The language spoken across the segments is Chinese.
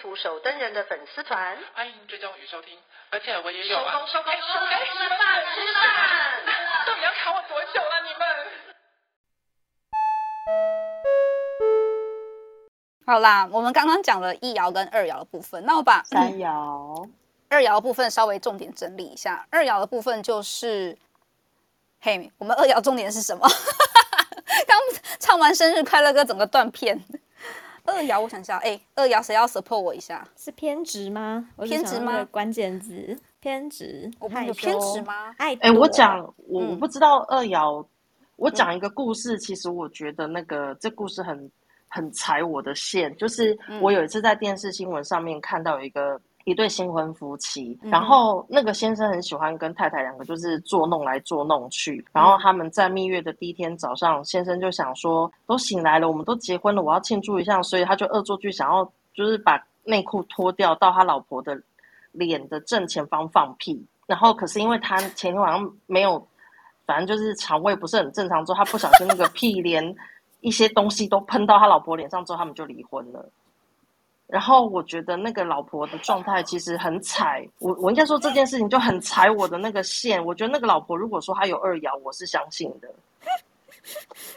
图手灯人的粉丝团，欢迎追踪与收听。而且我也有啊，收工收工收工，吃饭吃饭，到底要卡我多久了？你们？好啦，我们刚刚讲了一爻跟二爻的部分，那我把三爻、二爻的部分稍微重点整理一下。二爻的部分就是，嘿，我们二爻重点是什么？刚唱完生日快乐歌，整个断片。二爻，我想一下，哎、欸，二爻谁要 support 我一下？是偏执吗？偏执吗？关键字偏执，我怕有偏执吗？哎、欸，我讲，我嗯、我不知道二爻，我讲一个故事，其实我觉得那个这故事很很踩我的线，就是我有一次在电视新闻上面看到一个。一对新婚夫妻，然后那个先生很喜欢跟太太两个就是作弄来作弄去，然后他们在蜜月的第一天早上，先生就想说，都醒来了，我们都结婚了，我要庆祝一下，所以他就恶作剧想要就是把内裤脱掉到他老婆的脸的正前方放屁，然后可是因为他前天晚上没有，反正就是肠胃不是很正常，之后他不小心那个屁 连一些东西都喷到他老婆脸上，之后他们就离婚了。然后我觉得那个老婆的状态其实很踩我，我应该说这件事情就很踩我的那个线。我觉得那个老婆如果说她有二爻，我是相信的。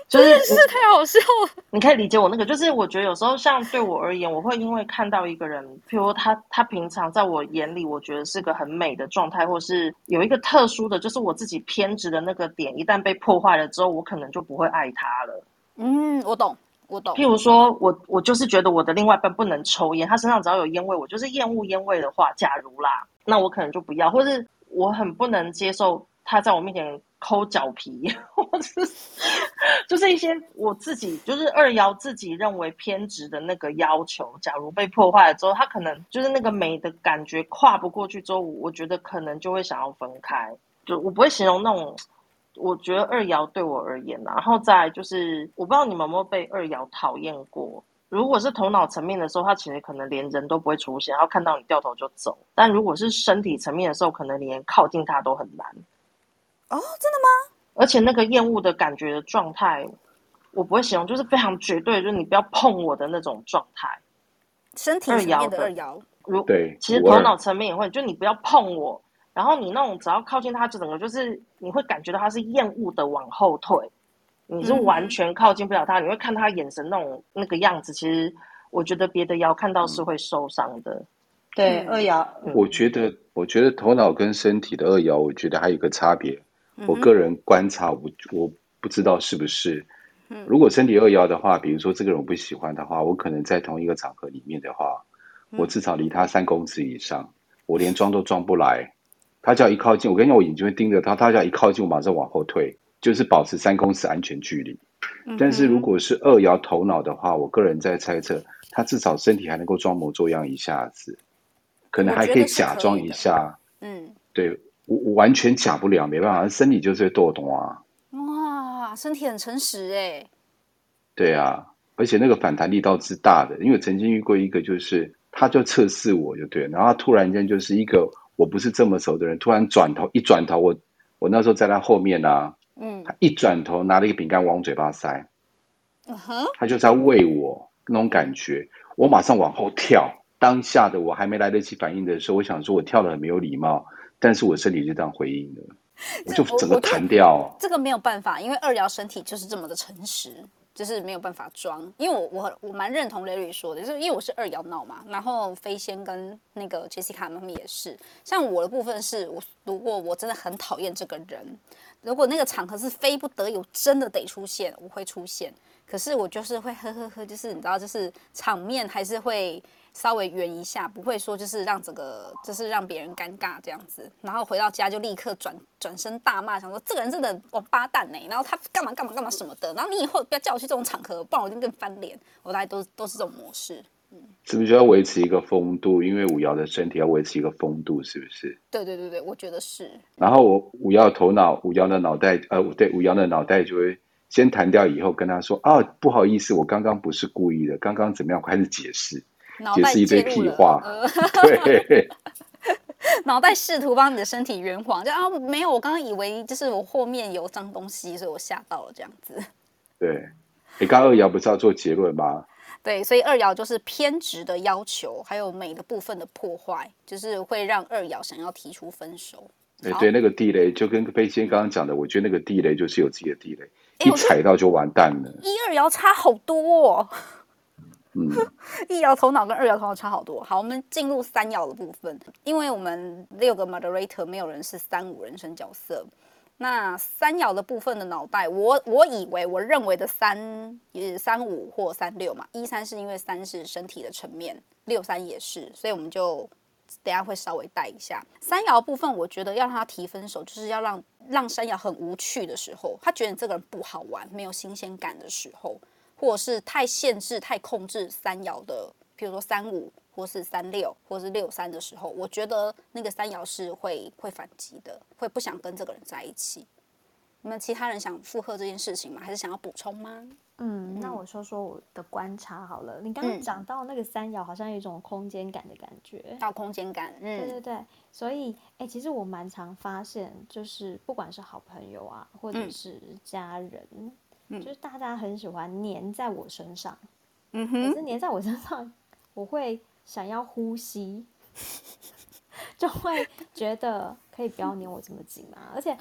就是是太好笑了。你可以理解我那个，就是我觉得有时候像对我而言，我会因为看到一个人，譬如他他平常在我眼里，我觉得是个很美的状态，或是有一个特殊的，就是我自己偏执的那个点，一旦被破坏了之后，我可能就不会爱他了。嗯，我懂。我懂。譬如说，我我就是觉得我的另外一半不能抽烟，他身上只要有烟味，我就是厌恶烟味的话，假如啦，那我可能就不要，或是我很不能接受他在我面前抠脚皮，或是就是一些我自己就是二幺自己认为偏执的那个要求，假如被破坏了之后，他可能就是那个美的感觉跨不过去之后，我觉得可能就会想要分开，就我不会形容那种。我觉得二爻对我而言，然后再就是，我不知道你们有没有被二爻讨厌过。如果是头脑层面的时候，他其实可能连人都不会出现，然后看到你掉头就走。但如果是身体层面的时候，可能连靠近他都很难。哦，真的吗？而且那个厌恶的感觉的状态，我不会形容，就是非常绝对，就是你不要碰我的那种状态。身体层面的二爻，如对，其实头脑层面也会，就你不要碰我。然后你那种只要靠近他，就整个就是你会感觉到他是厌恶的往后退，你是完全靠近不了他。嗯、你会看他眼神那种那个样子，其实我觉得别的爻看到是会受伤的。嗯、对，二爻，我觉得我觉得头脑跟身体的二爻，我觉得还有一个差别。嗯、我个人观察，我我不知道是不是。如果身体二爻的话，比如说这个人我不喜欢的话，我可能在同一个场合里面的话，我至少离他三公尺以上，我连装都装不来。他只要一靠近，我跟你讲，我眼睛会盯着他。他只要一靠近，我马上往后退，就是保持三公尺安全距离。嗯、但是如果是二摇头脑的话，我个人在猜测，他至少身体还能够装模作样一下子，可能还可以假装一下。嗯，对我我完全假不了，没办法，身体就是会抖动啊。哇，身体很诚实哎。对啊，而且那个反弹力道是大的，因为曾经遇过一个，就是他就测试我就对，然后他突然间就是一个。我不是这么熟的人，突然转头一转头，我我那时候在他后面啊，嗯，他一转头拿了一个饼干往我嘴巴塞，嗯哼，他就在喂我那种感觉，我马上往后跳，当下的我还没来得及反应的时候，我想说我跳的很没有礼貌，但是我身体就这样回应的，我就整个弹掉。这个没有办法，因为二爻身体就是这么的诚实。就是没有办法装，因为我我我蛮认同雷瑞说的，就是因为我是二摇闹嘛，然后飞仙跟那个杰西卡他们也是，像我的部分是我如果我真的很讨厌这个人，如果那个场合是非不得已真的得出现，我会出现，可是我就是会呵呵呵，就是你知道，就是场面还是会。稍微圆一下，不会说就是让整个就是让别人尴尬这样子，然后回到家就立刻转转身大骂，想说这个人真的王八蛋呢，然后他干嘛干嘛干嘛什么的，然后你以后不要叫我去这种场合，不然我就跟翻脸。我大概都都是这种模式。嗯是不是就要维持一个风度？因为五爻的身体要维持一个风度，是不是？对对对对，我觉得是。然后我五爻头脑，五爻的脑袋，呃，对，五爻的脑袋就会先弹掉，以后跟他说啊，不好意思，我刚刚不是故意的，刚刚怎么样？开始解释，解释一堆屁话。呃 对，脑袋试图帮你的身体圆谎，就啊，没有，我刚刚以为就是我后面有脏东西，所以我吓到了这样子。对，你刚刚二爻不是要做结论吗？对，所以二爻就是偏执的要求，还有美的部分的破坏，就是会让二爻想要提出分手。对对，那个地雷就跟飞仙刚刚讲的，我觉得那个地雷就是有自己的地雷，一踩到就完蛋了。一二爻差好多哦。一摇头脑跟二摇头脑差好多。好，我们进入三摇的部分，因为我们六个 moderator 没有人是三五人生角色。那三摇的部分的脑袋，我我以为我认为的三也是三五或三六嘛，一三是因为三是身体的层面，六三也是，所以我们就等下会稍微带一下三摇部分。我觉得要让他提分手，就是要让让三摇很无趣的时候，他觉得你这个人不好玩，没有新鲜感的时候，或者是太限制、太控制三爻的，比如说三五。或是三六，或是六三的时候，我觉得那个三爻是会会反击的，会不想跟这个人在一起。你们其他人想附和这件事情吗？还是想要补充吗？嗯，嗯，那我说说我的观察好了。你刚刚讲到那个三爻，好像有一种空间感的感觉，到空间感。嗯，对对对。所以，哎、欸，其实我蛮常发现，就是不管是好朋友啊，或者是家人，嗯、就是大家很喜欢黏在我身上。嗯哼，可是黏在我身上，我会。想要呼吸，就会觉得可以不要黏我这么紧嘛。而且，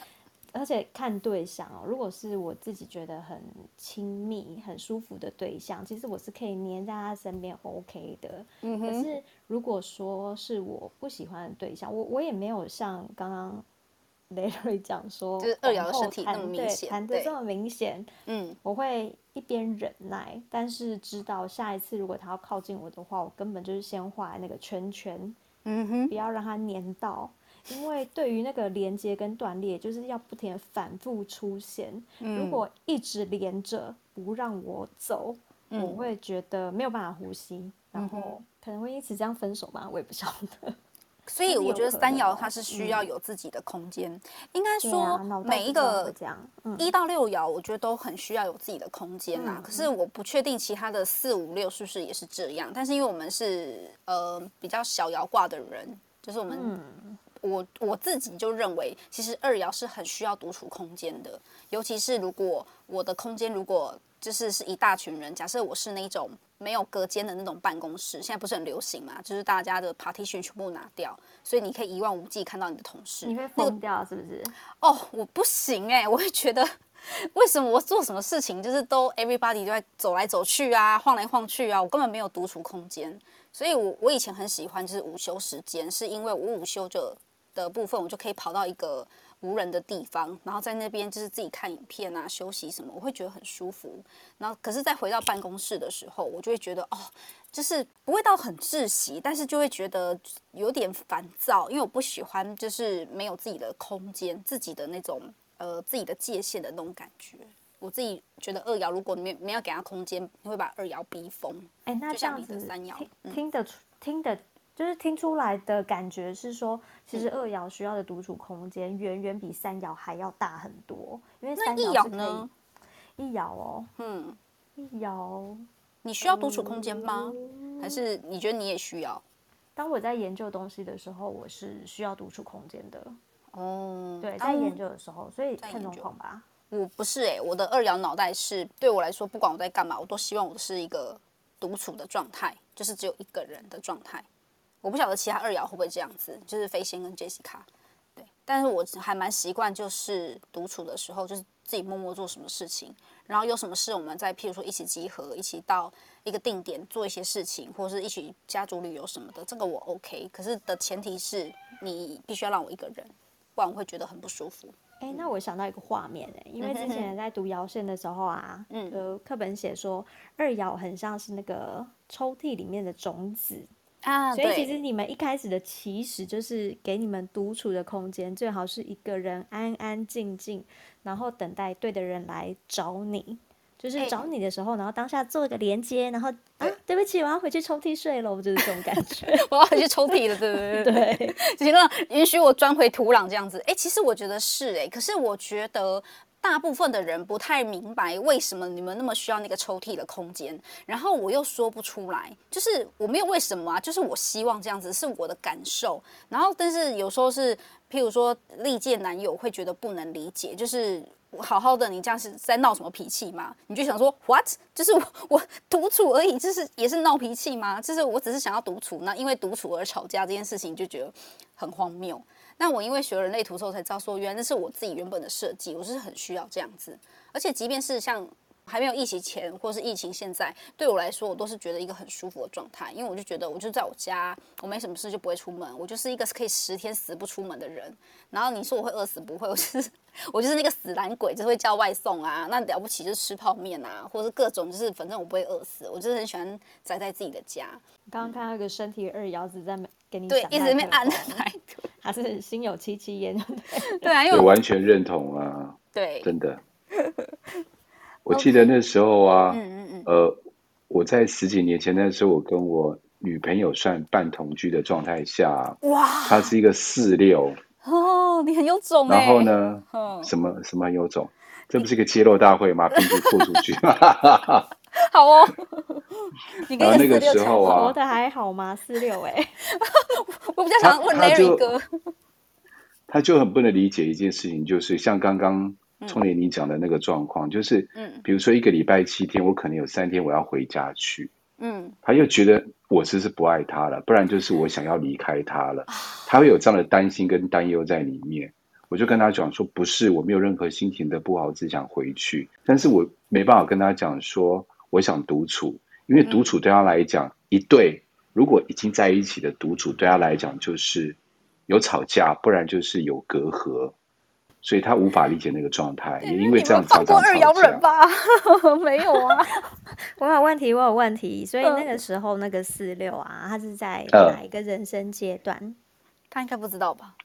而且看对象哦，如果是我自己觉得很亲密、很舒服的对象，其实我是可以黏在他身边，OK 的。嗯。可是如果说是我不喜欢的对象，我我也没有像刚刚。雷瑞讲说，就是二爻的身体那么明显，谈的这么明显，嗯，我会一边忍耐，但是知道下一次如果他要靠近我的话，我根本就是先画那个圈圈，嗯哼，不要让他粘到，因为对于那个连接跟断裂，就是要不停的反复出现，嗯，如果一直连着不让我走，嗯，我会觉得没有办法呼吸，然后可能会因此这样分手吧，我也不晓得。所以我觉得三爻它是需要有自己的空间，嗯、应该说每一个一到六爻，我觉得都很需要有自己的空间啦。嗯、可是我不确定其他的四五六是不是也是这样。但是因为我们是呃比较小爻卦的人，就是我们、嗯、我我自己就认为，其实二爻是很需要独处空间的，尤其是如果我的空间如果。就是是一大群人，假设我是那种没有隔间的那种办公室，现在不是很流行嘛？就是大家的 partition 全部拿掉，所以你可以一望无际看到你的同事。你会疯掉是不是？哦，我不行哎、欸，我会觉得为什么我做什么事情就是都 everybody 都在走来走去啊，晃来晃去啊，我根本没有独处空间。所以我我以前很喜欢就是午休时间，是因为我午休就的部分，我就可以跑到一个。无人的地方，然后在那边就是自己看影片啊、休息什么，我会觉得很舒服。然后，可是再回到办公室的时候，我就会觉得哦，就是不会到很窒息，但是就会觉得有点烦躁，因为我不喜欢就是没有自己的空间、自己的那种呃自己的界限的那种感觉。我自己觉得二爻，如果没没有给他空间，你会把二爻逼疯。哎，那这样子三爻听，听得出听得。就是听出来的感觉是说，其实二爻需要的独处空间远远比三爻还要大很多。因为三爻呢，一爻哦，嗯，一爻，你需要独处空间吗？嗯、还是你觉得你也需要？当我在研究东西的时候，我是需要独处空间的。哦，对，在研究的时候，所以看状况吧。我不是哎、欸，我的二爻脑袋是对我来说，不管我在干嘛，我都希望我是一个独处的状态，就是只有一个人的状态。我不晓得其他二爻会不会这样子，就是飞仙跟 Jessica，对，但是我还蛮习惯，就是独处的时候，就是自己默默做什么事情，然后有什么事，我们再譬如说一起集合，一起到一个定点做一些事情，或者是一起家族旅游什么的，这个我 OK。可是的前提是你必须要让我一个人，不然我会觉得很不舒服。哎，那我想到一个画面哎，因为之前在读爻线的时候啊，嗯，呃，课本写说二爻很像是那个抽屉里面的种子。啊，所以其实你们一开始的起始就是给你们独处的空间，最好是一个人安安静静，然后等待对的人来找你。就是找你的时候，然后当下做一个连接，然后啊，对不起，我要回去抽屉睡了，我就是这种感觉，我要回去抽屉了，对对对对，行了，允许我钻回土壤这样子。哎，其实我觉得是哎，可是我觉得。大部分的人不太明白为什么你们那么需要那个抽屉的空间，然后我又说不出来，就是我没有为什么啊，就是我希望这样子是我的感受，然后但是有时候是，譬如说历届男友会觉得不能理解，就是好好的你这样是在闹什么脾气吗？你就想说 what？就是我我独处而已，就是也是闹脾气吗？就是我只是想要独处，那因为独处而吵架这件事情就觉得很荒谬。那我因为学了人类图之后才知道，说原来那是我自己原本的设计，我是很需要这样子。而且即便是像还没有疫情前，或是疫情现在，对我来说，我都是觉得一个很舒服的状态。因为我就觉得，我就在我家，我没什么事就不会出门，我就是一个可以十天死不出门的人。然后你说我会饿死，不会，我就是 我就是那个死懒鬼，就会叫外送啊。那了不起就是吃泡面啊，或者是各种，就是反正我不会饿死，我就是很喜欢宅在自己的家。刚刚看到一个身体二爻子在给你对，一直在那边按来。他是心有戚戚焉，对啊，因为我完全认同啊，对，真的。我记得那时候啊，嗯嗯嗯，呃，我在十几年前那时候，我跟我女朋友算半同居的状态下，哇，她是一个四六哦，你很有种，然后呢，什么什么很有种，这不是一个揭露大会吗？并不豁出去，好哦。然后那个时候啊，活的还好吗？四六哎，我比较想问 Larry 哥，他就很不能理解一件事情，就是像刚刚聪年你讲的那个状况，就是嗯，比如说一个礼拜七天，我可能有三天我要回家去，嗯，他又觉得我是不是不爱他了，不然就是我想要离开他了，他会有这样的担心跟担忧在里面。我就跟他讲说，不是，我没有任何心情的不好，只想回去，但是我没办法跟他讲说我想独处。因为独处对他来讲，一对如果已经在一起的独处对他来讲就是有吵架，不然就是有隔阂，所以他无法理解那个状态。也因为这样常常吵架。二爻人吧？没有啊，我有问题，我有问题。所以那个时候那个四六啊，他是在哪一个人生阶段？呃，他应该不知道吧？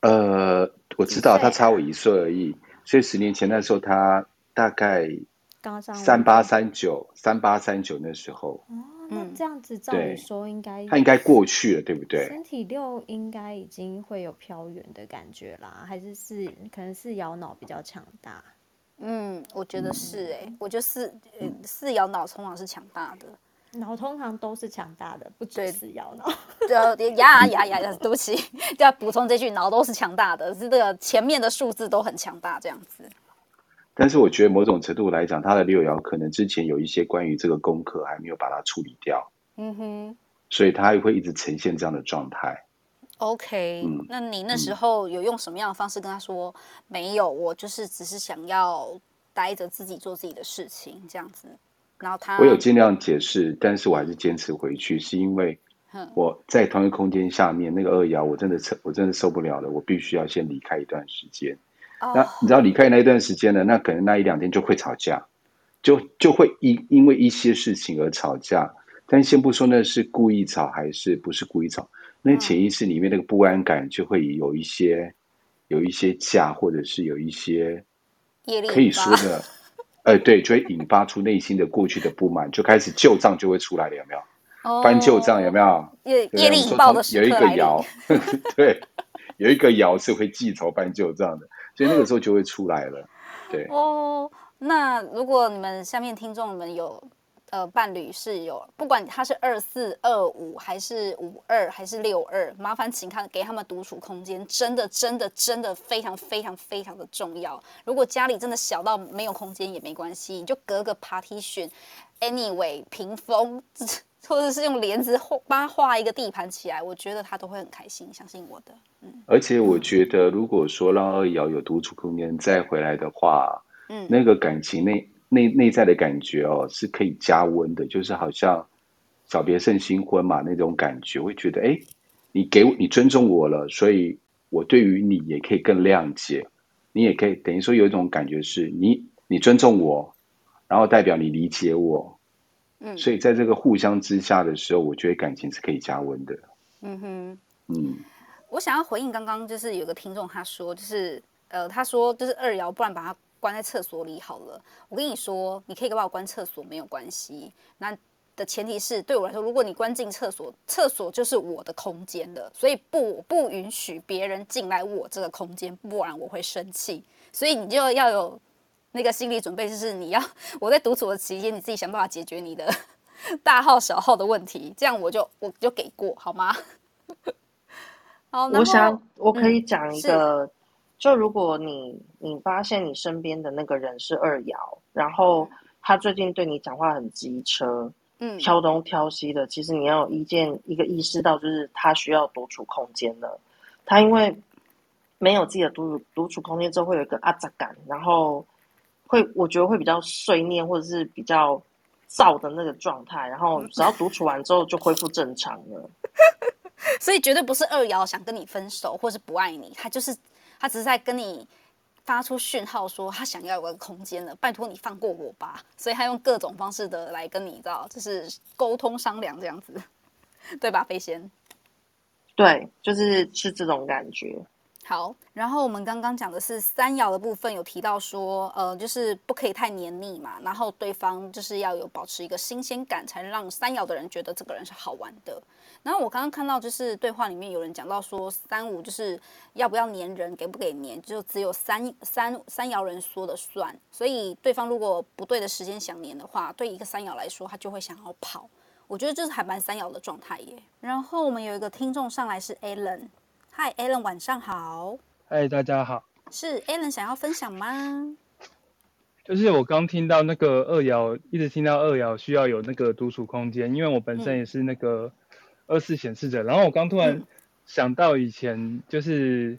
呃，我知道，他差我一岁而已。所以十年前那时候，他大概。三八三九，三八三九那时候，哦，那这样子照理说应该他应该过去了，对不对？身体六应该已经会有飘远的感觉啦，还是是可能是摇脑比较强大？嗯，我觉得是哎、欸，我觉得四四摇脑通常是强大的，脑通常都是强大的，不止四爻脑。对，呀呀呀呀，对不起，要补充这句，脑都是强大的，是这个前面的数字都很强大，这样子。但是我觉得某种程度来讲，他的六爻可能之前有一些关于这个功课还没有把它处理掉，嗯哼，所以他也会一直呈现这样的状态。OK，嗯，那你那时候有用什么样的方式跟他说？嗯，没有，我就是只是想要待着自己做自己的事情这样子。然后他，我有尽量解释，但是我还是坚持回去，是因为我在同一个空间下面那个二爻，我真的我真的受不了了，我必须要先离开一段时间。那你知道离开那一段时间呢？那可能那一两天就会吵架，就就会因因为一些事情而吵架。但先不说那是故意吵还是不是故意吵，那潜意识里面那个不安感就会有一些有一些架，或者是有一些可以说的，呃，对，就会引发出内心的过去的不满，就开始旧账就会出来了，有没有？翻旧账有没有？业业力引爆的有一个爻，对，有一个爻是会记仇翻旧账的。所以那个时候就会出来了，对。哦，那如果你们下面听众们有呃伴侣是有，不管他是二四二五还是五二还是六二，麻烦请看给他们独处空间，真的真的真的非常非常非常的重要。如果家里真的小到没有空间也没关系，你就隔个 partition，anyway 屏风。或者是用帘子帮他画一个地盘起来，我觉得他都会很开心，相信我的。嗯，而且我觉得，如果说让二瑶有独处空间再回来的话，嗯，那个感情内内内在的感觉哦，是可以加温的，就是好像小别胜新婚嘛那种感觉，会觉得哎，你给我你尊重我了，所以我对于你也可以更谅解，你也可以等于说有一种感觉是你你尊重我，然后代表你理解我。嗯，所以在这个互相之下的时候，我觉得感情是可以加温的。嗯哼，嗯，我想要回应刚刚就是有个听众他说，就是呃，他说就是二爻，不然把它关在厕所里好了。我跟你说，你可以把我关厕所没有关系。那的前提是对我来说，如果你关进厕所，厕所就是我的空间了，所以不不允许别人进来我这个空间，不然我会生气。所以你就要有那个心理准备，就是你要我在独处的期间，你自己想办法解决你的 大号小号的问题，这样我就我就给过好吗？好，我想我可以讲一个，嗯、就如果你你发现你身边的那个人是二爻，然后他最近对你讲话很机车。嗯，挑东挑西的，其实你要有一件一个意识到，就是他需要独处空间了。他因为没有自己的独处独处空间之后，会有一个阿杂感，然后会我觉得会比较碎念或者是比较燥的那个状态。然后只要独处完之后，就恢复正常了。所以绝对不是二爻想跟你分手，或是不爱你，他就是他只是在跟你。发出讯号说他想要有个空间了，拜托你放过我吧。所以他用各种方式的来跟你，知道，就是沟通商量这样子，对吧？飞仙，对，就是是这种感觉。好，然后我们刚刚讲的是三爻的部分，有提到说，呃，就是不可以太黏腻嘛，然后对方就是要有保持一个新鲜感，才能让三爻的人觉得这个人是好玩的。然后我刚刚看到就是对话里面有人讲到说，三五就是要不要粘人，给不给粘，就只有三三三爻人说了算。所以对方如果不对的时间想粘的话，对一个三爻来说，他就会想要跑。我觉得这是还蛮三爻的状态耶。然后我们有一个听众上来是 Alan。嗨，Alan，晚上好。嗨，大家好。是 Alan 想要分享吗？就是我刚听到那个二爻，一直听到二爻需要有那个独处空间，因为我本身也是那个二四显示者。嗯、然后我刚突然想到以前就是、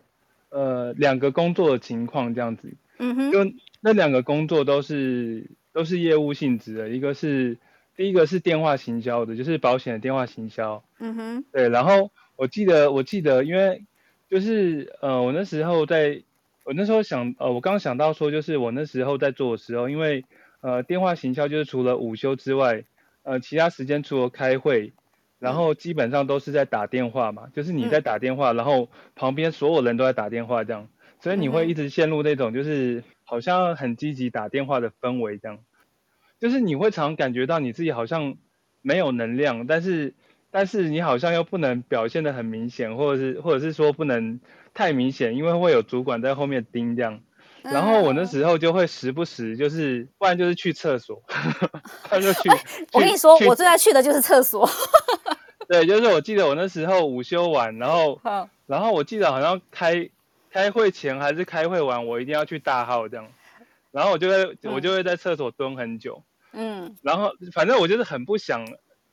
嗯、呃两个工作的情况这样子。嗯哼。就那两个工作都是都是业务性质的，一个是第一个是电话行销的，就是保险的电话行销。嗯哼。对，然后。我记得，我记得，因为就是呃，我那时候在，我那时候想，呃，我刚想到说，就是我那时候在做的时候，因为呃，电话行销就是除了午休之外，呃，其他时间除了开会，然后基本上都是在打电话嘛，就是你在打电话，然后旁边所有人都在打电话这样，所以你会一直陷入那种就是好像很积极打电话的氛围这样，就是你会常感觉到你自己好像没有能量，但是。但是你好像又不能表现的很明显，或者是或者是说不能太明显，因为会有主管在后面盯这样。然后我那时候就会时不时就是，不然就是去厕所，他就去。我跟你说，我最爱去的就是厕所。对，就是我记得我那时候午休完，然后然后我记得好像开开会前还是开会完，我一定要去大号这样。然后我就会我就会在厕所蹲很久。嗯。然后反正我就是很不想。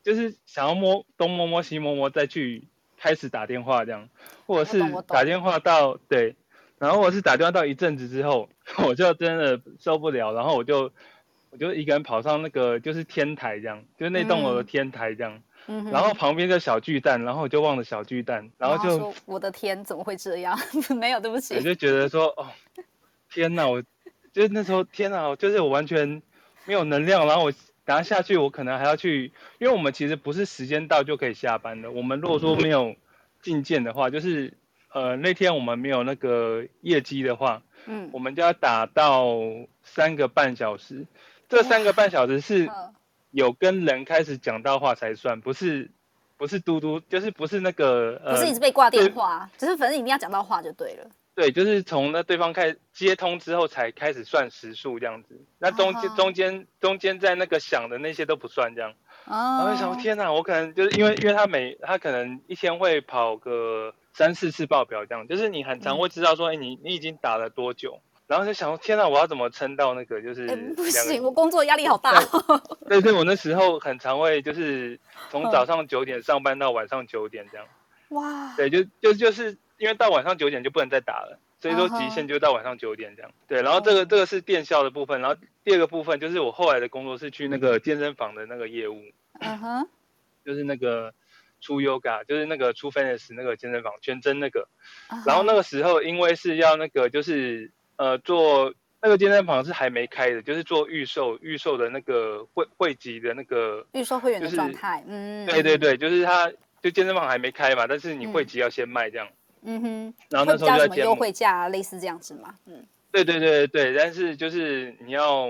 就是想要摸东摸摸西摸摸，再去开始打电话这样，或者是打电话到对，然后我是打电话到一阵子之后，我就真的受不了，然后我就我就一个人跑上那个就是天台这样，就是那栋楼的天台这样，嗯、然后旁边就小巨蛋，然后我就望着小巨蛋，然后就后我的天怎么会这样？没有对不起，我就觉得说哦天哪，我就是那时候天哪，就是我完全没有能量，然后我。等下下去，我可能还要去，因为我们其实不是时间到就可以下班的。我们如果说没有进件的话，就是呃那天我们没有那个业绩的话，嗯，我们就要打到三个半小时。这三个半小时是有跟人开始讲到话才算，不是不是嘟嘟，就是不是那个呃，不是一直被挂电话，只是反正一定要讲到话就对了。对，就是从那对方开始接通之后才开始算时数这样子，那中间、oh. 中间中间在那个响的那些都不算这样。Oh. 然后我想天哪，我可能就是因为因为他每他可能一天会跑个三四次报表这样，就是你很常会知道说，哎、嗯，你你已经打了多久，然后就想说天哪，我要怎么撑到那个就是、欸？不行，我工作压力好大。对对，我那时候很常会就是从早上九点上班到晚上九点这样。哇。Oh. 对，就就就是。因为到晚上九点就不能再打了，所以说极限就到晚上九点这样。Uh. 对，然后这个这个是电销的部分，然后第二个部分就是我后来的工作是去那个健身房的那个业务，嗯哼、uh，huh. 就是那个出 Yoga，就是那个出 Fitness 那个健身房全真那个。Uh. 然后那个时候因为是要那个就是呃做那个健身房是还没开的，就是做预售预售的那个会会籍的那个预售会员的状态，嗯，对对对，就是他就健身房还没开嘛，但是你会籍要先卖这样。嗯嗯哼，然后那时候就在什么优惠价，类似这样子嘛，嗯，对对对对，但是就是你要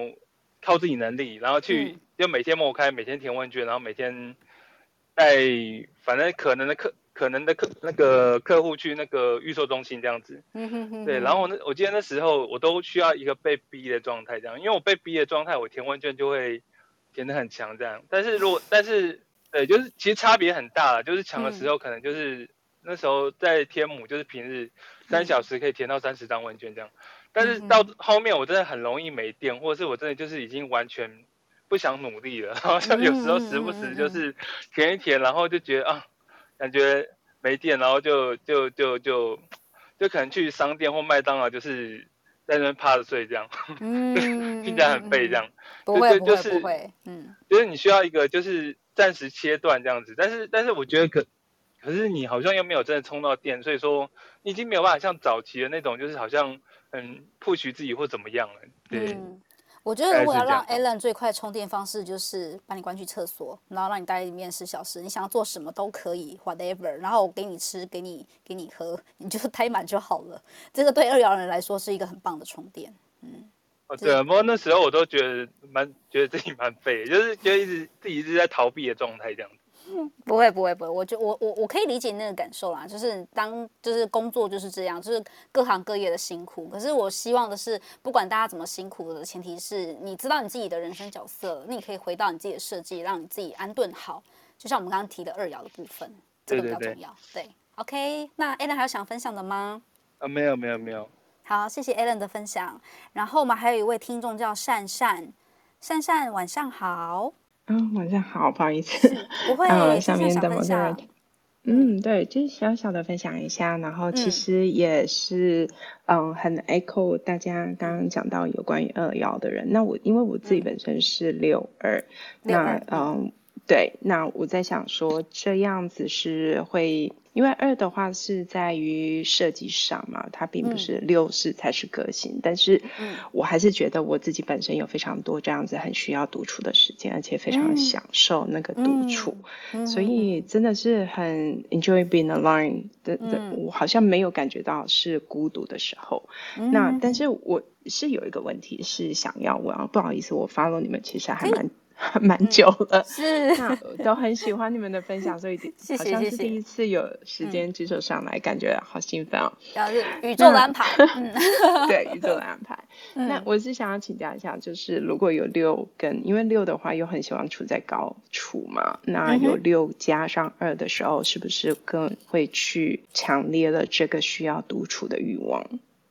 靠自己能力，然后去、嗯、就每天默开，每天填问卷，然后每天带反正可能的客可能的客那个客户去那个预售中心这样子。嗯哼哼。对，然后我那我记得那时候我都需要一个被逼的状态这样，因为我被逼的状态，我填问卷就会填的很强这样。但是如果但是对，就是其实差别很大了，就是强的时候可能就是、嗯、那时候在天母，就是平日三小时可以填到三十张问卷这样。但是到后面我真的很容易没电，或者是我真的就是已经完全不想努力了，然后像有时候时不时就是填一填，然后就觉得啊，感觉没电，然后就就就就就可能去商店或麦当劳，就是在那边趴着睡这样，嗯，听起来很废这样，不会不会不会，嗯，就是你需要一个就是暂时切断这样子，但是但是我觉得可可是你好像又没有真的充到电，所以说你已经没有办法像早期的那种，就是好像。嗯，push 自己或怎么样了？对，嗯，我觉得如果要让 Alan 最快充电方式，就是把你关去厕所，然后让你待在里面十小时，你想要做什么都可以，whatever，然后我给你吃，给你给你喝，你就待满就好了。这个对二摇人来说是一个很棒的充电。嗯，哦，对啊，不过那时候我都觉得蛮觉得自己蛮废，就是觉得一直自己一直在逃避的状态这样子。不会不会不会，我就我我我可以理解那个感受啦，就是当就是工作就是这样，就是各行各业的辛苦。可是我希望的是，不管大家怎么辛苦的前提是你知道你自己的人生角色，那你可以回到你自己的设计，让你自己安顿好。就像我们刚刚提的二爻的部分，这个比较重要。对，对，对，对，OK，那 Alan 还有想分享的吗？啊，没有没有没有。好，谢谢 Alan 的分享。然后我们还有一位听众叫善善，善善晚上好。晚上好，不好意思，不会。嗯，下面的某个人，嗯，对，就是小小的分享一下，然后其实也是，嗯，嗯很 echo 大家刚刚讲到有关于二幺的人。那我因为我自己本身是六二，嗯，那嗯，对，那我在想说这样子是会。因为二的话是在于设计上嘛，它并不是六是才是个性，嗯，但是我还是觉得我自己本身有非常多这样子很需要独处的时间，而且非常享受那个独处，嗯，所以真的是很 enjoy being alone 的，嗯，我好像没有感觉到是孤独的时候。嗯，那但是我是有一个问题是想要问，不好意思，我 follow 你们其实还蛮。蛮久了，嗯、是，都很喜欢你们的分享，所以好像是第一次有时间举手上来，感觉好兴奋哦。宇宙的安排，对宇宙的安排。那我是想要请教一下，就是如果有六跟，因为六的话又很喜欢处在高处嘛，那有六加上二的时候，是不是更会去强烈了这个需要独处的欲望？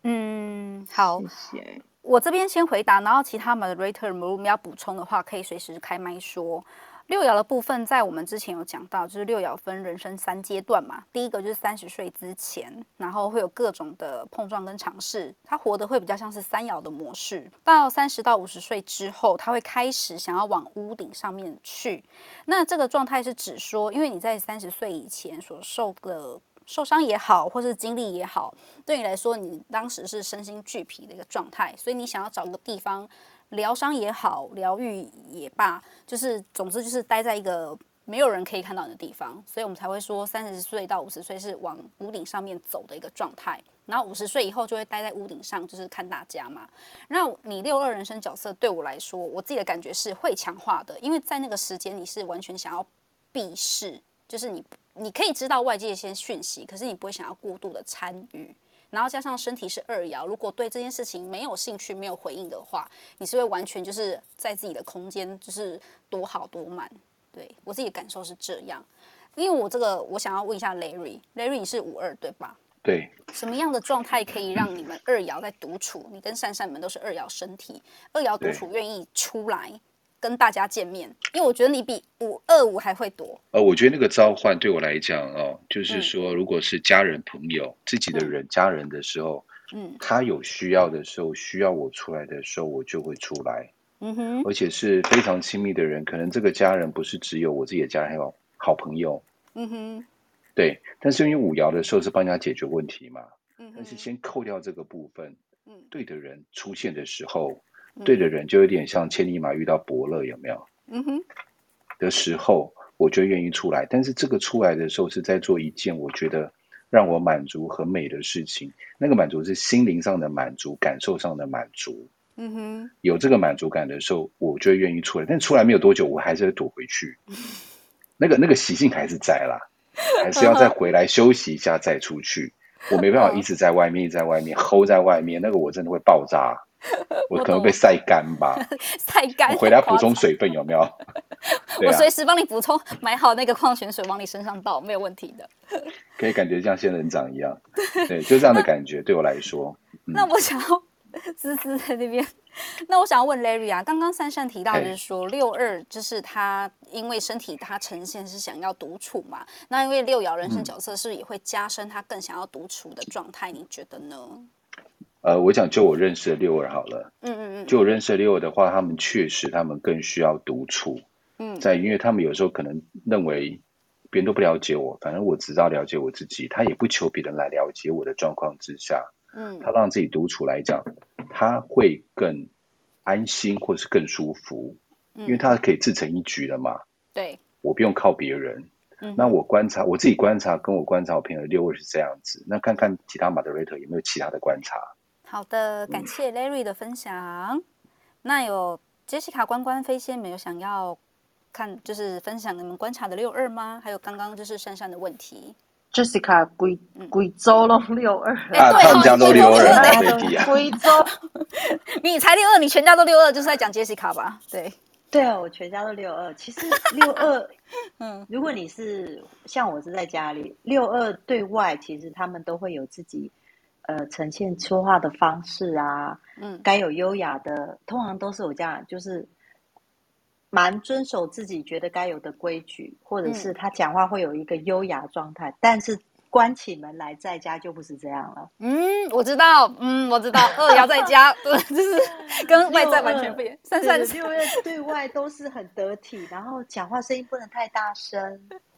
嗯，好。谢谢。我这边先回答，然后其他 moderator 如果要补充的话，可以随时开麦说。六爻的部分，在我们之前有讲到，就是六爻分人生三阶段嘛。第一个就是三十岁之前，然后会有各种的碰撞跟尝试，他活得会比较像是三爻的模式。到三十到五十岁之后，他会开始想要往屋顶上面去。那这个状态是指说，因为你在三十岁以前所受的。受伤也好，或是经历也好，对你来说，你当时是身心俱疲的一个状态，所以你想要找个地方疗伤也好，疗愈也罢，就是总之就是待在一个没有人可以看到你的地方，所以我们才会说三十岁到五十岁是往屋顶上面走的一个状态，然后五十岁以后就会待在屋顶上，就是看大家嘛。那你六二人生角色对我来说，我自己的感觉是会强化的，因为在那个时间你是完全想要避世，就是你。你可以知道外界一些讯息，可是你不会想要过度的参与。然后加上身体是二爻，如果对这件事情没有兴趣、没有回应的话，你是会完全就是在自己的空间，就是多好多满。对，我自己的感受是这样。因为我这个，我想要问一下 Larry，Larry 你是五二对吧？对。什么样的状态可以让你们二爻在独处？你跟善善们都是二爻身体，二爻独处愿意出来？跟大家见面，因为我觉得你比五二五还会多。呃，我觉得那个召唤对我来讲哦，就是说，如果是家人、朋友、自己的人、家人的时候，嗯，他有需要的时候，需要我出来的时候，我就会出来。嗯哼，而且是非常亲密的人，可能这个家人不是只有我自己的家人，还有好朋友。嗯哼，对。但是因为五爻的时候是帮人家解决问题嘛，嗯，但是先扣掉这个部分，嗯，对的人出现的时候。对的人就有点像千里马遇到伯乐，有没有？嗯哼。的时候，我就愿意出来。但是这个出来的时候是在做一件我觉得让我满足很美的事情，那个满足是心灵上的满足，感受上的满足。嗯哼，有这个满足感的时候，我就会愿意出来。但出来没有多久，我还是会躲回去。那个那个习性还是在啦，还是要再回来休息一下再出去。我没办法一直在外面，一直在外面，hold 在外面，那个我真的会爆炸。我可能被晒干吧，晒干。回来补充水分有没有？我随时帮你补充，买好那个矿泉水往你身上倒，没有问题的。可以感觉像仙人掌一样，对，就这样的感觉对我来说。那我想要滋滋在那边，那我想要问 Larry 啊，刚刚珊珊提到就是说六二就是他因为身体他呈现是想要独处嘛，那因为六爻人生角色是也会加深他更想要独处的状态？你觉得呢？呃，我讲就我认识的六二好了，嗯嗯嗯，就我认识的六二的话，他们确实他们更需要独处，嗯，在因为他们有时候可能认为别人都不了解我，反正我只知道了解我自己，他也不求别人来了解我的状况之下，嗯，他让自己独处来讲，他会更安心或是更舒服，因为他可以自成一局了嘛，对，我不用靠别人，嗯，那我观察我自己观察，跟我观察我朋友六二是这样子，那看看其他 moderator 有没有其他的观察。好的，感谢 Larry 的分享。嗯、那有 Jessica 关关飞仙没有想要看，就是分享你们观察的六二吗？还有刚刚就是珊珊的问题，Jessica 贵贵州咯六二啊，他们家都六二，贵州，你才六二，你全家都六二，就是在讲 Jessica 吧？对，对啊，我全家都六二。其实六二，嗯，如果你是像我是在家里，六二对外其实他们都会有自己。呃，呈现说话的方式啊，嗯，该有优雅的，通常都是我这样，就是蛮遵守自己觉得该有的规矩，或者是他讲话会有一个优雅状态，嗯，但是关起门来在家就不是这样了。嗯，我知道，嗯，我知道，二要在家，对，就是跟外在完全不一样。三三六月对外都是很得体，然后讲话声音不能太大声。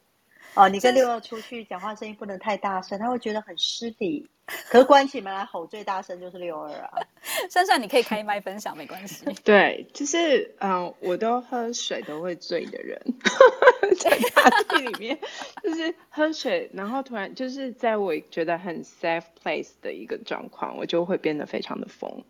哦，你跟六二出去讲话声音不能太大声，他会觉得很失礼。可是关起门来吼最大声就是六二啊！算算，你可以开麦分享，没关系。对，就是嗯、呃，我都喝水都会醉的人，在大厅里面就是喝水，然后突然就是在我觉得很 safe place 的一个状况，我就会变得非常的疯。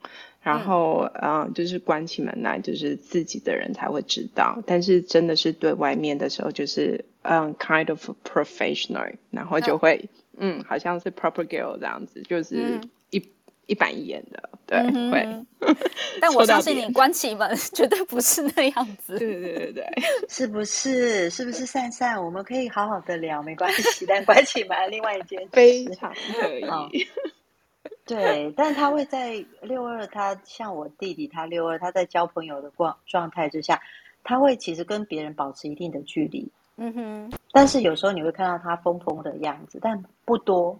然后嗯、呃，就是关起门来，就是自己的人才会知道，但是真的是对外面的时候，就是嗯，kind of professional，然后就会。Oh. 嗯，好像是 proper girl 这样子，就是一、板一眼的，对，嗯、会。但我相信你关起门 绝对不是那样子。对对对对，是不是？是不是善善？我们可以好好的聊，没关系。但关起门，另外一件事非常可以。哦、对，但他会在六二，他像我弟弟，他六二，他在交朋友的状状态之下，他会其实跟别人保持一定的距离。嗯哼，但是有时候你会看到他疯疯的样子，但不多，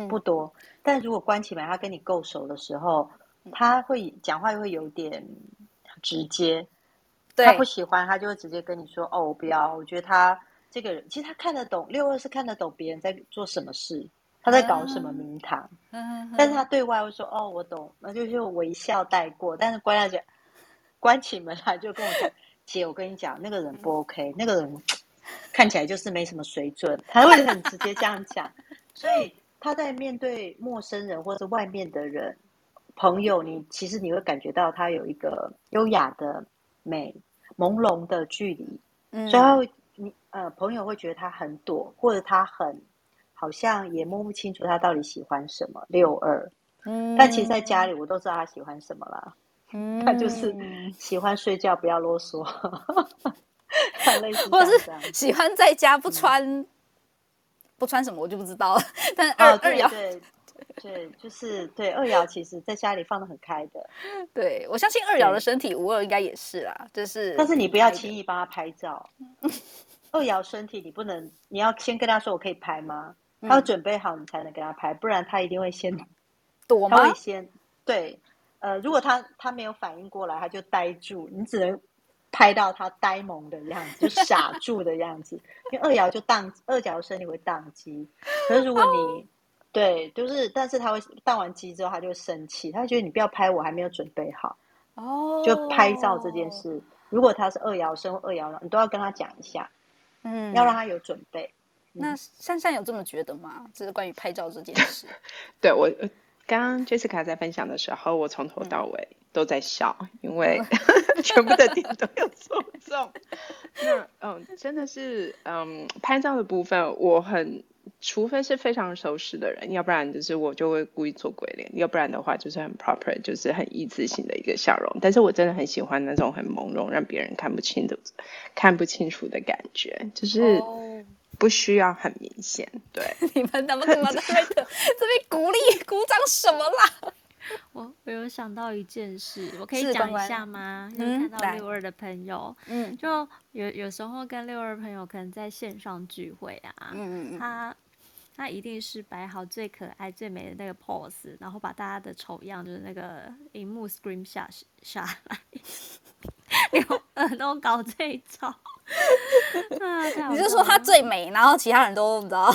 嗯，不多。但如果关起门，他跟你够熟的时候，他会讲话又会有点直接。对，他不喜欢，他就会直接跟你说：“哦，我不要。”我觉得他这个人，其实他看得懂，六二是看得懂别人在做什么事，他在搞什么名堂。嗯，但是他对外会说：“哦，我懂。”那就就微笑带过。但是关下去，关起门来就跟我讲：“姐，我跟你讲，那个人不 OK，那个人。”看起来就是没什么水准，他会很直接这样讲，所以他在面对陌生人或者外面的人朋友，你其实你会感觉到他有一个优雅的美朦胧的距离，嗯，所以他会你呃朋友会觉得他很躲，或者他很好像也摸不清楚他到底喜欢什么六二，嗯，但其实在家里我都知道他喜欢什么啦，嗯，他就是。喜欢睡觉，不要啰嗦。或者是喜欢在家不穿、嗯、不穿什么，我就不知道了。但二、哦、二爻对对，就是对二爻，其实在家里放的很开的。对，我相信二爻的身体，五二应该也是啦。就是，但是你不要轻易帮他拍照。二爻身体，你不能，你要先跟他说我可以拍吗？他要准备好，你才能给他拍，不然他一定会先躲吗？他会先对，呃，如果他他没有反应过来，他就呆住，你只能。拍到他呆萌的样子，就傻住的样子，因为二爻就当二爻身体会宕机。可是如果你、oh. 对，就是，但是他会宕完机之后，他就会生气，他觉得你不要拍我，还没有准备好。哦、oh.，就拍照这件事，如果他是二爻生或二爻，你都要跟他讲一下，嗯，要让他有准备。那珊珊有这么觉得吗？这是关于拍照这件事。对我刚刚 Jessica 在分享的时候，我从头到尾都在笑，嗯、因为 全部的点都有做中。那嗯，真的是嗯，拍照的部分我很。除非是非常熟识的人，要不然就是我就会故意做鬼脸，要不然的话就是很 proper，就是很一致性的一个笑容。但是我真的很喜欢那种很朦胧，让别人看不清的、看不清楚的感觉，就是不需要很明显。对，你们怎么怎么在这边鼓励鼓掌什么啦？我我有想到一件事，我可以讲一下吗？嗯，看到六二的朋友，嗯，就有有时候跟六二朋友可能在线上聚会啊，嗯嗯他。他一定是摆好最可爱、最美的那个 pose，然后把大家的丑样，就是那个荧幕 scream 下下来，两个都搞这一招。啊、你就说他最美，然后其他人都不知道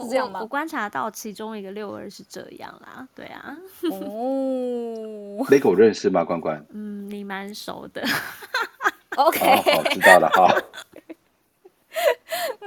是这样吗？我，我观察到其中一个六二是这样啦，对啊。哦，那个我认识吗？关关？嗯，你蛮熟的。OK，好，知道了哈。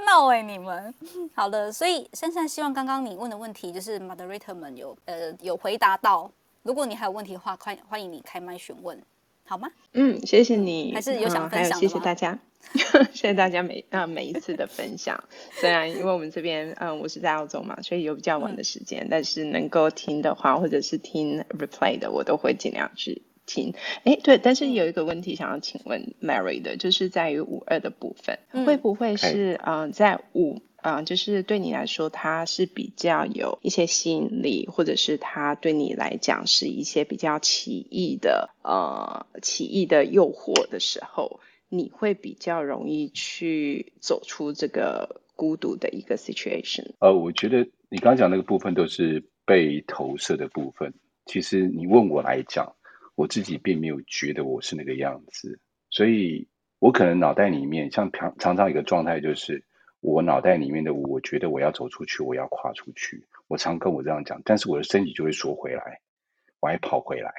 闹哎，你们好的，所以珊珊希望刚刚你问的问题，就是 moderator 们有呃有回答到。如果你还有问题的话，欢欢迎你开麦询问，好吗？嗯，谢谢你，还是有想分享的、嗯、谢谢大家，谢谢大家每啊、呃、每一次的分享。虽然因为我们这边嗯、呃、我是在澳洲嘛，所以有比较晚的时间，嗯、但是能够听的话，或者是听 replay 的，我都会尽量去。听，哎，对，但是有一个问题想要请问 Mary 的，就是在于五二的部分，嗯、会不会是嗯、呃，在五啊、就是对你来说，它是比较有一些吸引力，或者是它对你来讲是一些比较奇异的呃奇异的诱惑的时候，你会比较容易去走出这个孤独的一个 situation？呃，我觉得你刚刚讲那个部分都是被投射的部分，其实你问我来讲。我自己并没有觉得我是那个样子，所以我可能脑袋里面像常常常一个状态，就是我脑袋里面的我，我觉得我要走出去，我要跨出去。我常跟我这样讲，但是我的身体就会缩回来，我还跑回来，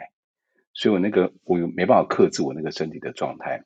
所以我那个我没办法克制我那个身体的状态，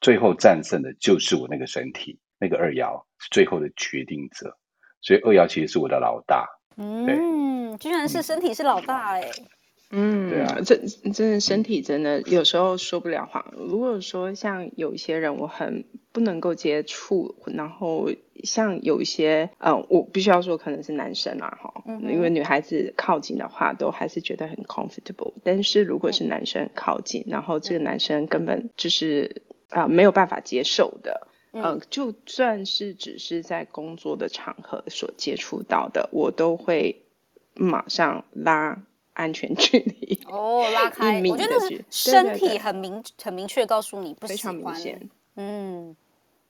最后战胜的就是我那个身体，那个二爻是最后的决定者，所以二爻其实是我的老大。嗯，居然是身体是老大哎、欸。嗯，对啊，这真的身体真的有时候说不了谎。如果说像有一些人，我很不能够接触，然后像有一些，嗯，我必须要说可能是男生啊，哈、嗯，因为女孩子靠近的话，都还是觉得很 comfortable。但是如果是男生靠近，嗯、然后这个男生根本就是啊、呃、没有办法接受的，嗯、呃，就算是只是在工作的场合所接触到的，我都会马上拉。安全距离哦，拉开。我觉得是身体很明很明确告诉你不喜欢，非常明显。嗯，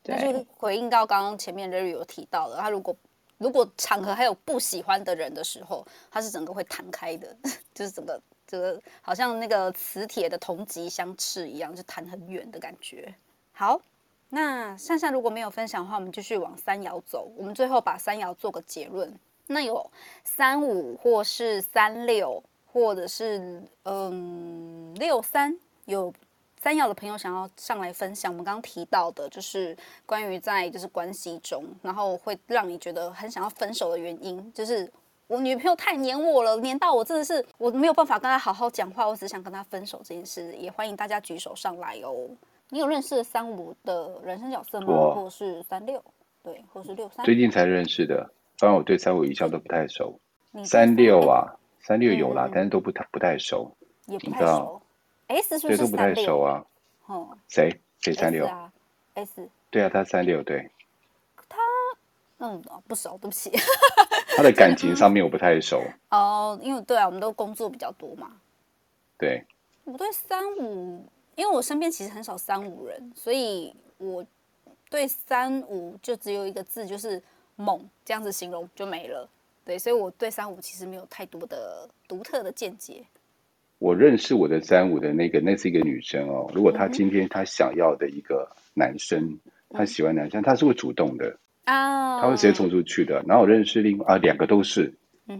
那就回应到刚刚前面 Larry 有提到的，他如果如果场合还有不喜欢的人的时候，他是整个会弹开的，就是整个这个好像那个磁铁的同极相斥一样，就弹很远的感觉。好，那善善如果没有分享的话，我们继续往三爻走。我们最后把三爻做个结论。那有三五或是三六。或者是嗯六三有三要的朋友想要上来分享，我们刚刚提到的就是关于在就是关系中，然后会让你觉得很想要分手的原因，就是我女朋友太黏我了，黏到我真的是我没有办法跟她好好讲话，我只想跟她分手这件事，也欢迎大家举手上来哦。你有认识三五的人生角色吗？哇或是三六？对，或是六三？最近才认识的，当然我对三五一向都不太熟。三六啊。三六有啦，嗯、但是都不太不太熟，也不太熟。S 是不是都不太熟啊？哦，谁谁三六啊？S 对啊，他三六对。他嗯不熟，对不起。他的感情上 面我不太熟。哦，因为对啊，我们都工作比较多嘛。对。我对三五，因为我身边其实很少三五人，所以我对三五就只有一个字，就是猛，这样子形容就没了。对，所以我对三五其实没有太多的独特的见解。我认识我的三五的那个，那是一个女生哦。如果她今天她想要的一个男生，她、嗯、喜欢男生，她是会主动的啊，她会直接冲出去的。然后我认识另啊两个都是，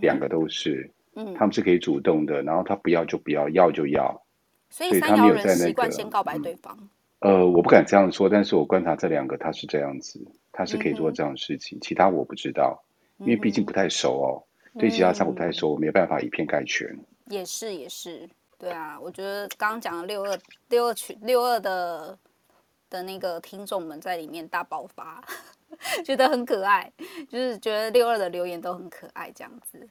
两个都是，嗯，他们是可以主动的。然后他不要就不要，要就要。所以三爻人习惯先告白对方。呃，我不敢这样说，但是我观察这两个，他是这样子，他是可以做这样的事情，嗯、其他我不知道，因为毕竟不太熟哦，嗯、对其他三不太熟，我没办法以偏概全。也是也是，对啊，我觉得刚刚讲的六二六二群六二的的那个听众们在里面大爆发，觉得很可爱，就是觉得六二的留言都很可爱，这样子。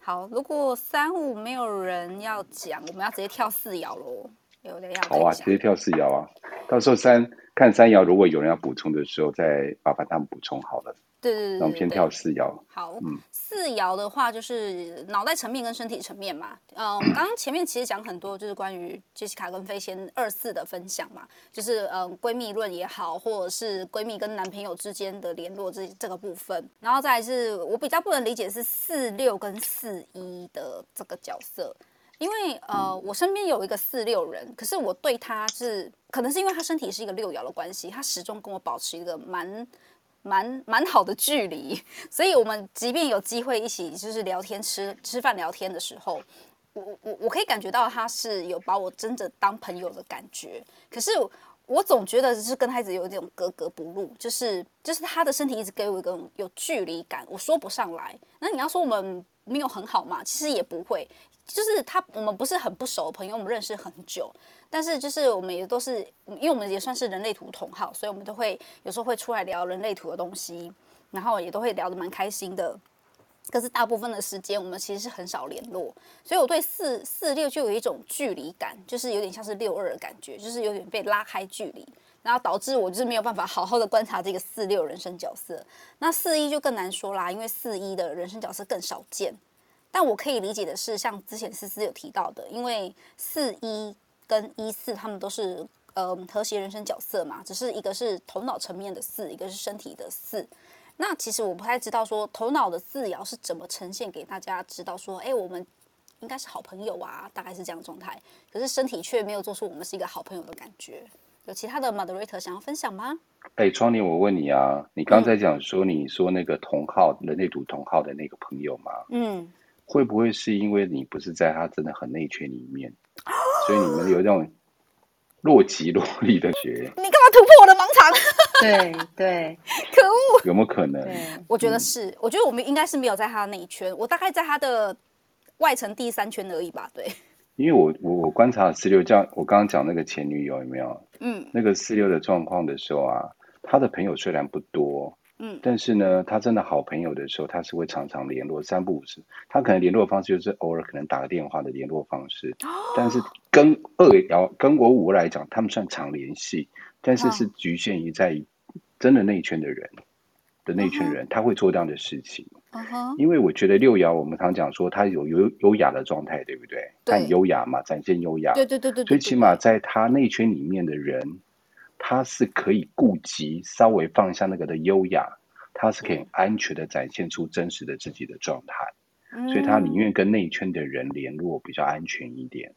好，如果三五没有人要讲，我们要直接跳四爻喽。有的要好啊，直接跳四爻啊！到时候三看三爻，如果有人要补充的时候，再把把他们补充好了。对对对，那我们先跳四爻。好，嗯，四爻的话就是脑袋层面跟身体层面嘛。嗯，我们 刚刚前面其实讲很多，就是关于杰西卡跟飞仙二四的分享嘛，就是嗯闺蜜论也好，或者是闺蜜跟男朋友之间的联络这这个部分。然后再来是我比较不能理解是四六跟四一的这个角色。因为呃，我身边有一个四六人，可是我对他是可能是因为他身体是一个六爻的关系，他始终跟我保持一个蛮蛮蛮好的距离，所以我们即便有机会一起就是聊天吃吃饭聊天的时候，我我我可以感觉到他是有把我真的当朋友的感觉，可是我总觉得就是跟他一直有一种格格不入，就是就是他的身体一直给我一种有距离感，我说不上来。那你要说我们没有很好嘛？其实也不会。就是他，我们不是很不熟的朋友，我们认识很久，但是就是我们也都是，因为我们也算是人类图同好，所以我们都会有时候会出来聊人类图的东西，然后也都会聊得蛮开心的。可是大部分的时间，我们其实是很少联络，所以我对四四六就有一种距离感，就是有点像是六二的感觉，就是有点被拉开距离，然后导致我就是没有办法好好的观察这个四六人生角色。那四一就更难说啦，因为四一的人生角色更少见。但我可以理解的是，像之前思思有提到的，因为四一跟一四他们都是呃和谐人生角色嘛，只是一个是头脑层面的四，一个是身体的四。那其实我不太知道说头脑的四爻是怎么呈现给大家知道说，哎，我们应该是好朋友啊，大概是这样状态。可是身体却没有做出我们是一个好朋友的感觉。有其他的 moderator 想要分享吗？哎，窗帘，我问你啊，你刚才讲说你说那个同号人类图同号的那个朋友吗？嗯。会不会是因为你不是在他真的很内圈里面，所以你们有这种若即若离的觉？你干嘛突破我的盲肠？对 对，可恶！有没有可能？我觉得是，嗯、我觉得我们应该是没有在他的内圈，我大概在他的外层第三圈而已吧。对，因为我我我观察四六，这样我刚刚讲那个前女友有没有？嗯，那个四六的状况的时候啊，他的朋友虽然不多。嗯，但是呢，他真的好朋友的时候，他是会常常联络，三不五时。他可能联络方式就是偶尔可能打个电话的联络方式。哦，但是跟二爻跟我五来讲，他们算常联系，但是是局限于在真的那一圈的人的内圈人，他会做这样的事情。嗯哼，因为我觉得六爻我们常讲说他有优优雅的状态，对不对？他很优雅嘛，展现优雅。对对对对。所以起码在他内圈里面的人。他是可以顾及稍微放下那个的优雅，他是可以安全的展现出真实的自己的状态，嗯、所以他宁愿跟内圈的人联络比较安全一点。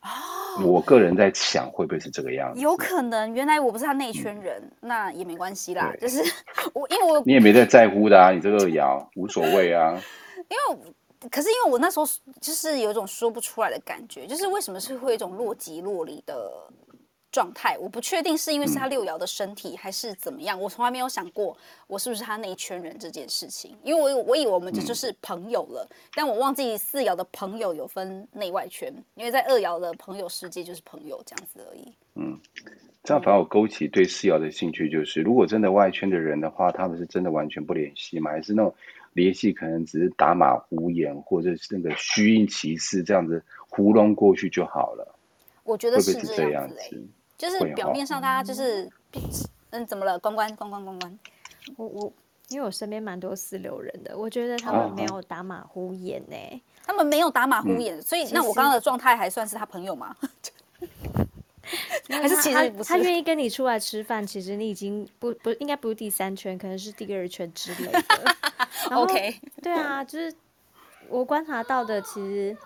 哦，我个人在想会不会是这个样子？有可能，原来我不是他内圈人，嗯、那也没关系啦。就是 我，因为我你也没在在乎的啊，你这个爻无所谓啊。因为，可是因为我那时候就是有一种说不出来的感觉，就是为什么是会有一种若即若离的。状态，我不确定是因为是他六爻的身体，还是怎么样。我从来没有想过我是不是他那一圈人这件事情，因为我我以为我们这就是朋友了，但我忘记四爻的朋友有分内外圈，因为在二爻的朋友世界就是朋友这样子而已。嗯，这样反而勾起对四爻的兴趣，就是如果真的外圈的人的话，他们是真的完全不联系吗？还是那种联系可能只是打马虎眼，或者是那个虚应其事这样子糊弄过去就好了？我觉得是这样子，欸。就是表面上他就是，嗯，怎么了？关关关关关关，我我因为我身边蛮多四六人的，我觉得他们没有打马虎眼呢、欸，他们没有打马虎眼，嗯、所以那我刚刚的状态还算是他朋友吗？还是其实不是？他愿意跟你出来吃饭，其实你已经不不应该不是第三圈，可能是第二圈之类的。后 OK，对啊，就是我观察到的，其实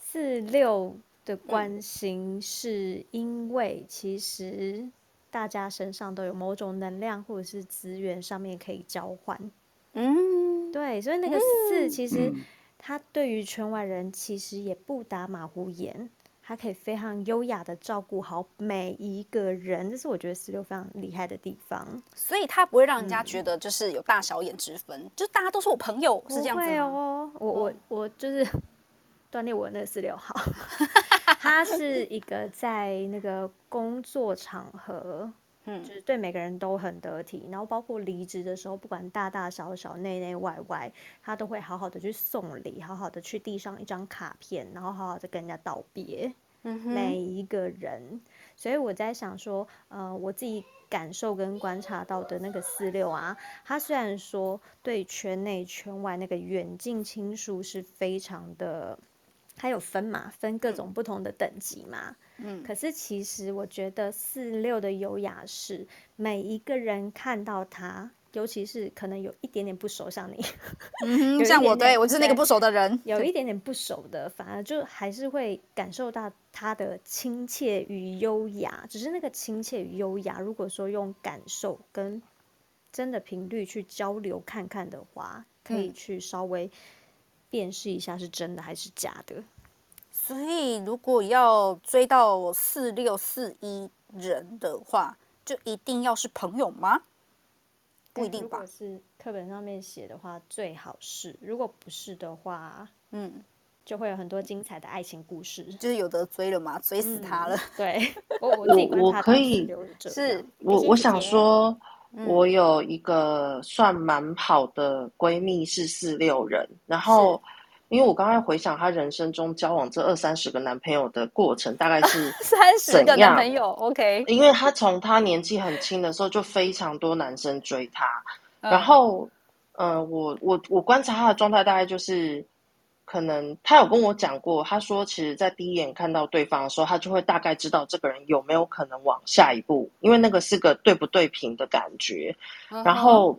四六。的关心是因为其实大家身上都有某种能量或者是资源上面可以交换，嗯，对，所以那个四其实他对于圈外人其实也不打马虎眼，他可以非常优雅的照顾好每一个人，这是我觉得四六非常厉害的地方。所以他不会让人家觉得就是有大小眼之分，嗯、就大家都是我朋友，是这样子吗？哦，我我我就是 锻炼我的那个四六号，他是一个在那个工作场合。嗯，就是对每个人都很得体，然后包括离职的时候，不管大大小小、内内外外，他都会好好的去送礼，好好的去递上一张卡片，然后好好的跟人家道别。嗯哼，每一个人，所以我在想说，呃，我自己感受跟观察到的那个四六啊，他虽然说对圈内圈外那个远近亲疏是非常的。它有分嘛，分各种不同的等级嘛。嗯，可是其实我觉得四六的优雅是每一个人看到他，尤其是可能有一点点不熟，像你，嗯哼，像我，对，我就是那个不熟的人，有 一点点不熟的，反而就还是会感受到他的亲切与优雅。只是那个亲切与优雅，如果说用感受跟真的频率去交流看看的话，可以去稍微。辨识一下是真的还是假的，所以如果要追到四六四一人的话，就一定要是朋友吗？不一定吧。如果是课本上面写的话，最好是；如果不是的话，嗯，就会有很多精彩的爱情故事，就是有的追了嘛，追死他了。嗯、对，我我我可以是，我我想说。我有一个算蛮好的闺蜜是四六人，然后因为我刚才回想她人生中交往这二三十个男朋友的过程，大概是 三十个男朋友，OK。因为她从她年纪很轻的时候就非常多男生追她，然后，呃，我我我观察她的状态大概就是。可能他有跟我讲过，他说，其实，在第一眼看到对方的时候，他就会大概知道这个人有没有可能往下一步，因为那个是个对不对平的感觉。Uh-huh. 然后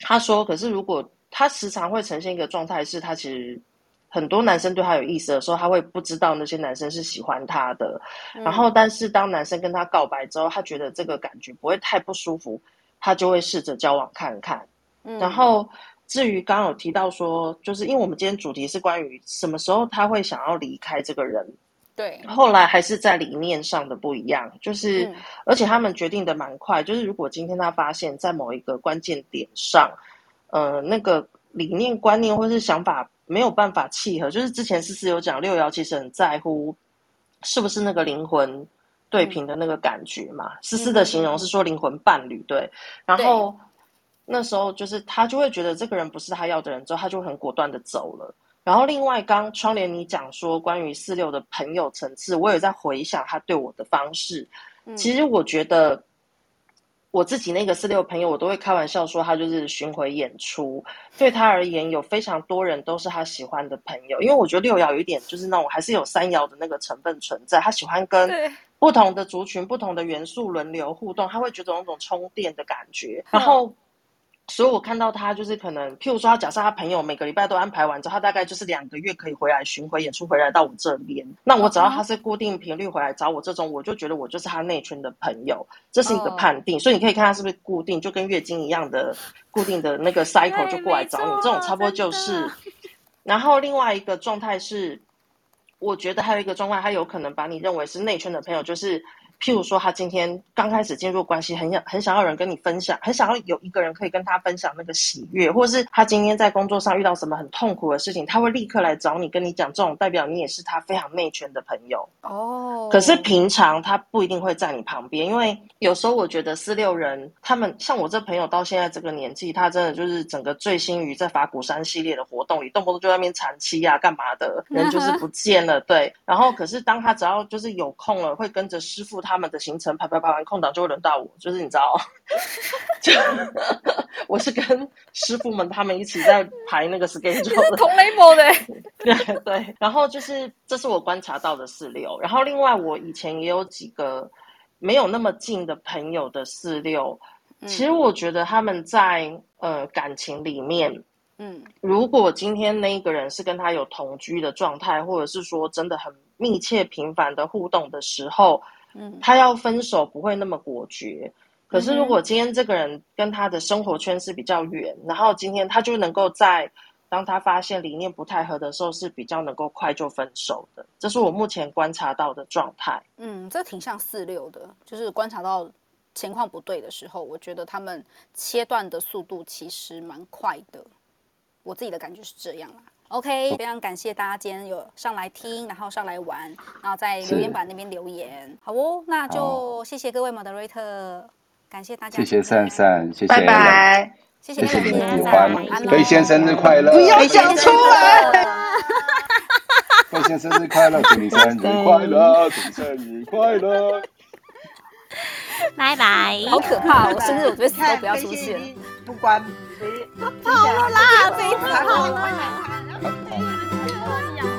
他说，可是如果他时常会呈现一个状态，是他其实很多男生对他有意思的时候，他会不知道那些男生是喜欢他的。Uh-huh. 然后，但是当男生跟他告白之后，他觉得这个感觉不会太不舒服，他就会试着交往看看。Uh-huh. 然后。至于刚刚有提到说，就是因为我们今天主题是关于什么时候他会想要离开这个人，对，后来还是在理念上的不一样，就是、嗯、而且他们决定的蛮快，就是如果今天他发现，在某一个关键点上，呃，那个理念观念或是想法没有办法契合，就是之前思思有讲六爻其实很在乎是不是那个灵魂对平的那个感觉嘛，思、嗯、思的形容是说灵魂伴侣，对，然后。那时候就是他就会觉得这个人不是他要的人，之后他就很果断的走了。然后另外刚窗帘你讲说关于四六的朋友层次，我也在回想他对我的方式。嗯、其实我觉得我自己那个四六朋友，我都会开玩笑说他就是巡回演出。对他而言，有非常多人都是他喜欢的朋友，因为我觉得六爻有一点就是那种还是有三爻的那个成分存在，他喜欢跟不同的族群、不同的元素轮流互动，他会觉得有那种充电的感觉，然后。所以我看到他就是可能，譬如说，他假设他朋友每个礼拜都安排完之后，他大概就是两个月可以回来巡回演出，回来到我这边。那我只要他是固定频率回来找我这种，我就觉得我就是他内圈的朋友，这是一个判定。所以你可以看他是不是固定，就跟月经一样的固定的那个 cycle 就过来找你，这种差不多就是。然后另外一个状态是，我觉得还有一个状态，他有可能把你认为是内圈的朋友，就是。譬如说，他今天刚开始进入关系，很想很想要人跟你分享，很想要有一个人可以跟他分享那个喜悦，或者是他今天在工作上遇到什么很痛苦的事情，他会立刻来找你，跟你讲，这种代表你也是他非常内圈的朋友哦。可是平常他不一定会在你旁边，因为有时候我觉得四六人他们像我这朋友到现在这个年纪，他真的就是整个醉心于在法鼓山系列的活动里，动不动就在那边禅七呀干嘛的，人就是不见了。对，然后可是当他只要就是有空了，会跟着师傅他。他们的行程排排排完空档就会轮到我，就是你知道，就我是跟师傅们他们一起在排那个 schedule 的，同 level 的，对对。然后就是这是我观察到的四六，然后另外我以前也有几个没有那么近的朋友的四六，其实我觉得他们在呃感情里面，嗯，如果今天那一个人是跟他有同居的状态，或者是说真的很密切频繁的互动的时候。他要分手不会那么果决，可是如果今天这个人跟他的生活圈是比较远，然后今天他就能够在当他发现理念不太合的时候，是比较能够快就分手的。这是我目前观察到的状态。嗯，这挺像四六的，就是观察到情况不对的时候，我觉得他们切断的速度其实蛮快的。我自己的感觉是这样啦。OK，非常感谢大家今天有上来听，然后上来玩，然后在留言板那边留言。好哦，那就谢谢各位 moderator，感谢大家。谢谢善善，谢谢。拜拜。谢谢谢谢你的喜欢，飞先生日快乐！不要讲出来。飞先生日快乐，祝你生日快乐，祝你生日快乐。拜拜。好可怕，我生日我觉得死都不要出现。不管好了啦，这一次好了。诶呀